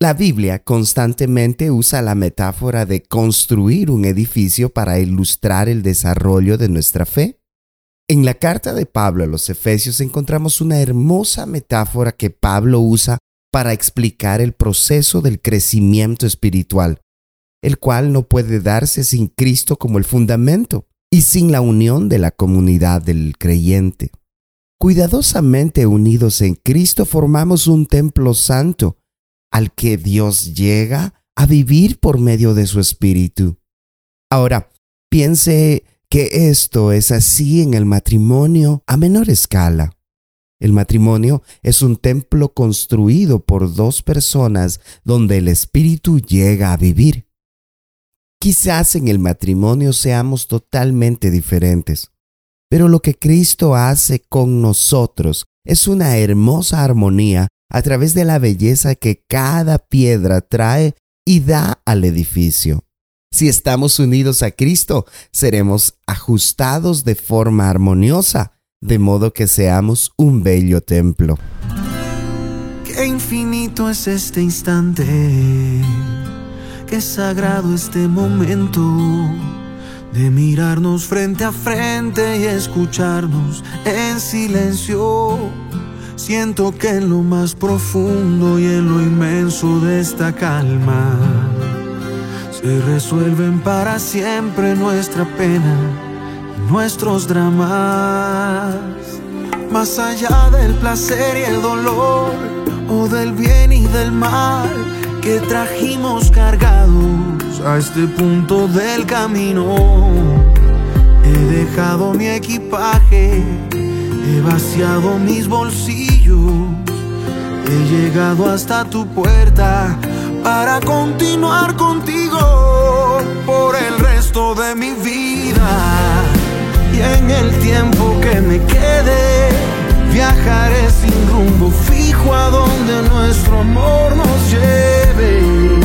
La Biblia constantemente usa la metáfora de construir un edificio para ilustrar el desarrollo de nuestra fe. En la carta de Pablo a los Efesios encontramos una hermosa metáfora que Pablo usa para explicar el proceso del crecimiento espiritual, el cual no puede darse sin Cristo como el fundamento y sin la unión de la comunidad del creyente. Cuidadosamente unidos en Cristo formamos un templo santo al que Dios llega a vivir por medio de su Espíritu. Ahora, piense que esto es así en el matrimonio a menor escala. El matrimonio es un templo construido por dos personas donde el Espíritu llega a vivir. Quizás en el matrimonio seamos totalmente diferentes, pero lo que Cristo hace con nosotros es una hermosa armonía a través de la belleza que cada piedra trae y da al edificio. Si estamos unidos a Cristo, seremos ajustados de forma armoniosa, de modo que seamos un bello templo. Qué infinito es este instante, qué sagrado este momento de mirarnos frente a frente y escucharnos en silencio Siento que en lo más profundo y en lo inmenso de esta calma se resuelven para siempre nuestra pena y nuestros dramas. Más allá del placer y el dolor, o del bien y del mal que trajimos cargados a este punto del camino, he dejado mi equipaje He vaciado mis bolsillos, he llegado hasta tu puerta para continuar contigo por el resto de mi vida. Y en el tiempo que me quede, viajaré sin rumbo fijo a donde nuestro amor nos lleve.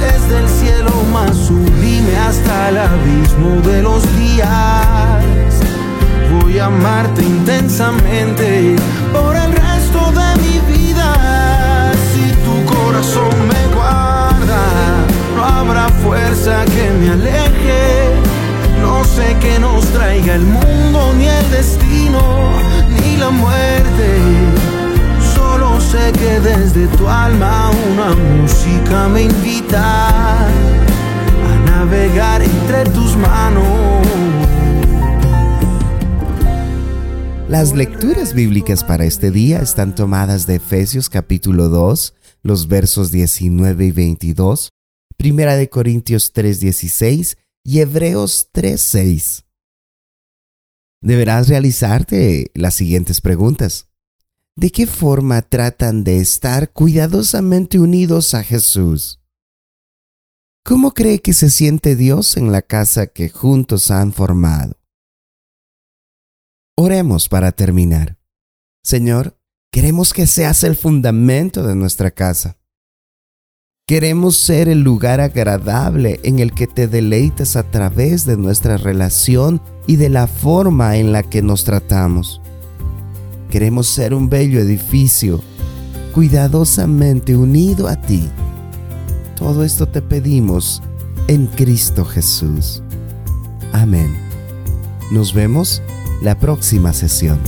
Desde el cielo más sublime hasta el abismo de los días voy a amarte intensamente por el nos traiga el mundo, ni el destino, ni la muerte. Solo sé que desde tu alma una música me invita a navegar entre tus manos Las lecturas bíblicas para este día están tomadas de Efesios capítulo 2, los versos 19 y 22, Primera de Corintios 3:16 y Hebreos 3:6. Deberás realizarte las siguientes preguntas. ¿De qué forma tratan de estar cuidadosamente unidos a Jesús? ¿Cómo cree que se siente Dios en la casa que juntos han formado? Oremos para terminar. Señor, queremos que seas el fundamento de nuestra casa. Queremos ser el lugar agradable en el que te deleitas a través de nuestra relación y de la forma en la que nos tratamos. Queremos ser un bello edificio, cuidadosamente unido a ti. Todo esto te pedimos en Cristo Jesús. Amén. Nos vemos la próxima sesión.